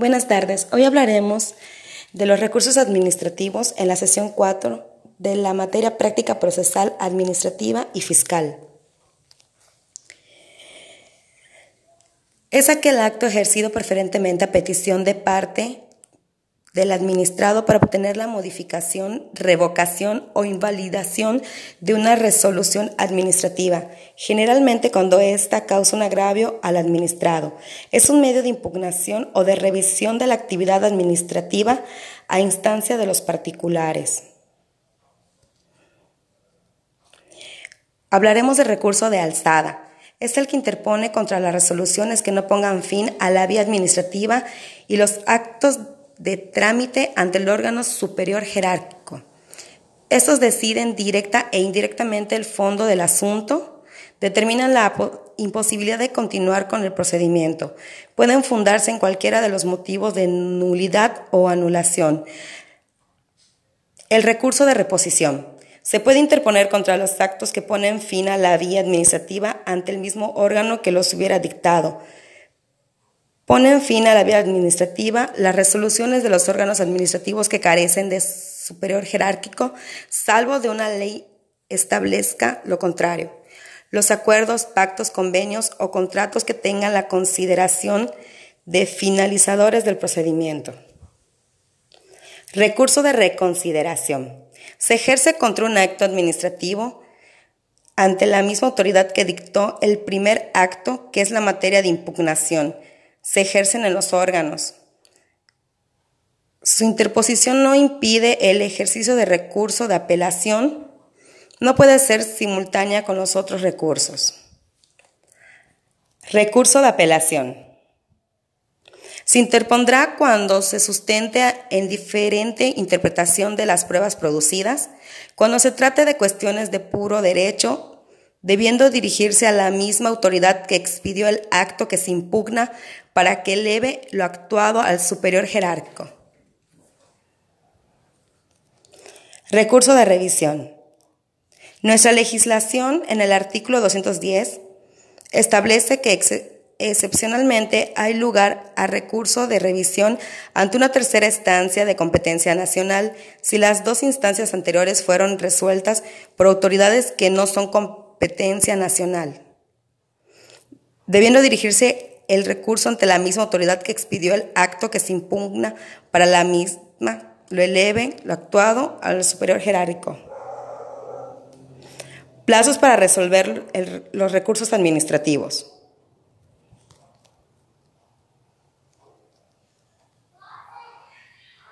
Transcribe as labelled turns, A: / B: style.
A: Buenas tardes. Hoy hablaremos de los recursos administrativos en la sesión 4 de la materia práctica procesal administrativa y fiscal. Es aquel acto ejercido preferentemente a petición de parte del administrado para obtener la modificación, revocación o invalidación de una resolución administrativa, generalmente cuando ésta causa un agravio al administrado. Es un medio de impugnación o de revisión de la actividad administrativa a instancia de los particulares. Hablaremos del recurso de alzada. Es el que interpone contra las resoluciones que no pongan fin a la vía administrativa y los actos de trámite ante el órgano superior jerárquico. Estos deciden directa e indirectamente el fondo del asunto, determinan la imposibilidad de continuar con el procedimiento. Pueden fundarse en cualquiera de los motivos de nulidad o anulación. El recurso de reposición. Se puede interponer contra los actos que ponen fin a la vía administrativa ante el mismo órgano que los hubiera dictado Ponen fin a la vía administrativa las resoluciones de los órganos administrativos que carecen de superior jerárquico, salvo de una ley establezca lo contrario. Los acuerdos, pactos, convenios o contratos que tengan la consideración de finalizadores del procedimiento. Recurso de reconsideración. Se ejerce contra un acto administrativo ante la misma autoridad que dictó el primer acto, que es la materia de impugnación se ejercen en los órganos. Su interposición no impide el ejercicio de recurso de apelación, no puede ser simultánea con los otros recursos. Recurso de apelación. Se interpondrá cuando se sustente en diferente interpretación de las pruebas producidas, cuando se trate de cuestiones de puro derecho debiendo dirigirse a la misma autoridad que expidió el acto que se impugna para que eleve lo actuado al superior jerárquico. Recurso de revisión. Nuestra legislación en el artículo 210 establece que excepcionalmente hay lugar a recurso de revisión ante una tercera instancia de competencia nacional si las dos instancias anteriores fueron resueltas por autoridades que no son competentes competencia nacional, debiendo dirigirse el recurso ante la misma autoridad que expidió el acto que se impugna para la misma, lo eleve, lo actuado al superior jerárquico. Plazos para resolver los recursos administrativos.